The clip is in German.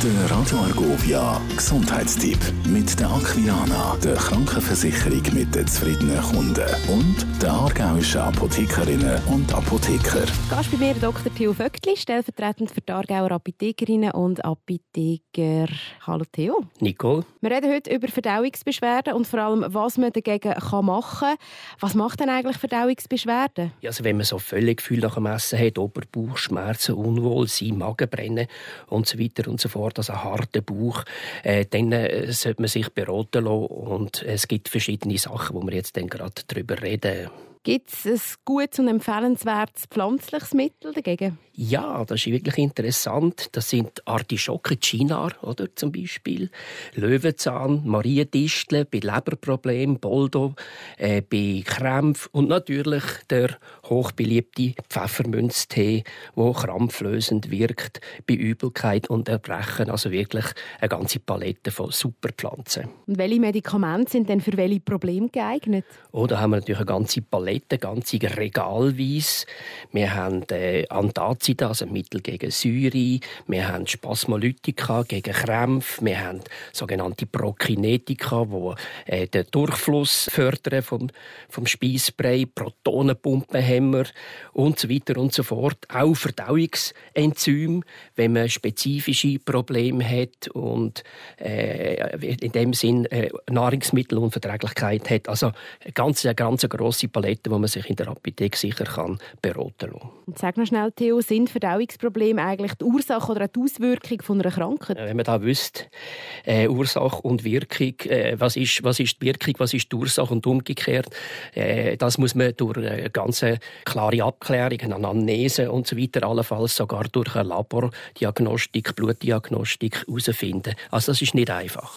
Der Radio Argovia Gesundheitstipp mit der Aquilana, der Krankenversicherung mit den zufriedenen Kunden und der aargauischen Apothekerinnen und Apotheker. Gast bei mir Dr. Theo Vöckli, stellvertretend für die Aargauer Apothekerinnen und Apotheker. Hallo Theo. Nicole. Wir reden heute über Verdauungsbeschwerden und vor allem, was man dagegen machen kann. Was macht denn eigentlich Verdauungsbeschwerden? Ja, also wenn man so Völlegefühl nach dem Essen hat, Oberbauchschmerzen, Unwohlsein, Magenbrennen und so weiter und so fort, also einen harten Bauch, äh, dann äh, sollte man sich beraten lassen. Und es gibt verschiedene Sachen, wo wir jetzt gerade darüber reden. Gibt es ein gutes und empfehlenswertes pflanzliches Mittel dagegen? Ja, das ist wirklich interessant. Das sind Artischocken, Chinar, oder zum Beispiel, Löwenzahn, Mariendistel bei Leberproblemen, Boldo, äh, bei Krämpfen und natürlich der hochbeliebte Pfeffermünztee, der krampflösend wirkt bei Übelkeit und Erbrechen. Also wirklich eine ganze Palette von Superpflanzen. Und welche Medikamente sind denn für welche Probleme geeignet? Oh, da haben wir natürlich eine ganze Palette, ganze Regalweise. Wir haben äh, Antazida, also Mittel gegen Säure. Wir haben Spasmolytika gegen Krämpfe. Wir haben sogenannte Prokinetika, die äh, den Durchfluss fördern vom, vom Speisbrei, Protonenpumpenhämmer und so weiter und so fort. Auch Verdauungsenzyme, wenn man spezifische Probleme hat und äh, in dem Sinn äh, Nahrungsmittelunverträglichkeit hat. Also eine ganz, eine ganz grosse Palette, wo man sich in der Apotheke sicher kann beraten kann. Und sag noch schnell, Theo, sind Verdauungsprobleme eigentlich die Ursache oder die Auswirkung von einer Krankheit? Wenn man da wüsste, äh, Ursache und Wirkung, äh, was, ist, was ist die Wirkung, was ist die Ursache und umgekehrt, äh, das muss man durch eine ganz klare Abklärung, eine Anamnese und so weiter, allenfalls sogar durch eine Labordiagnostik, Blutdiagnostik herausfinden. Also das ist nicht einfach.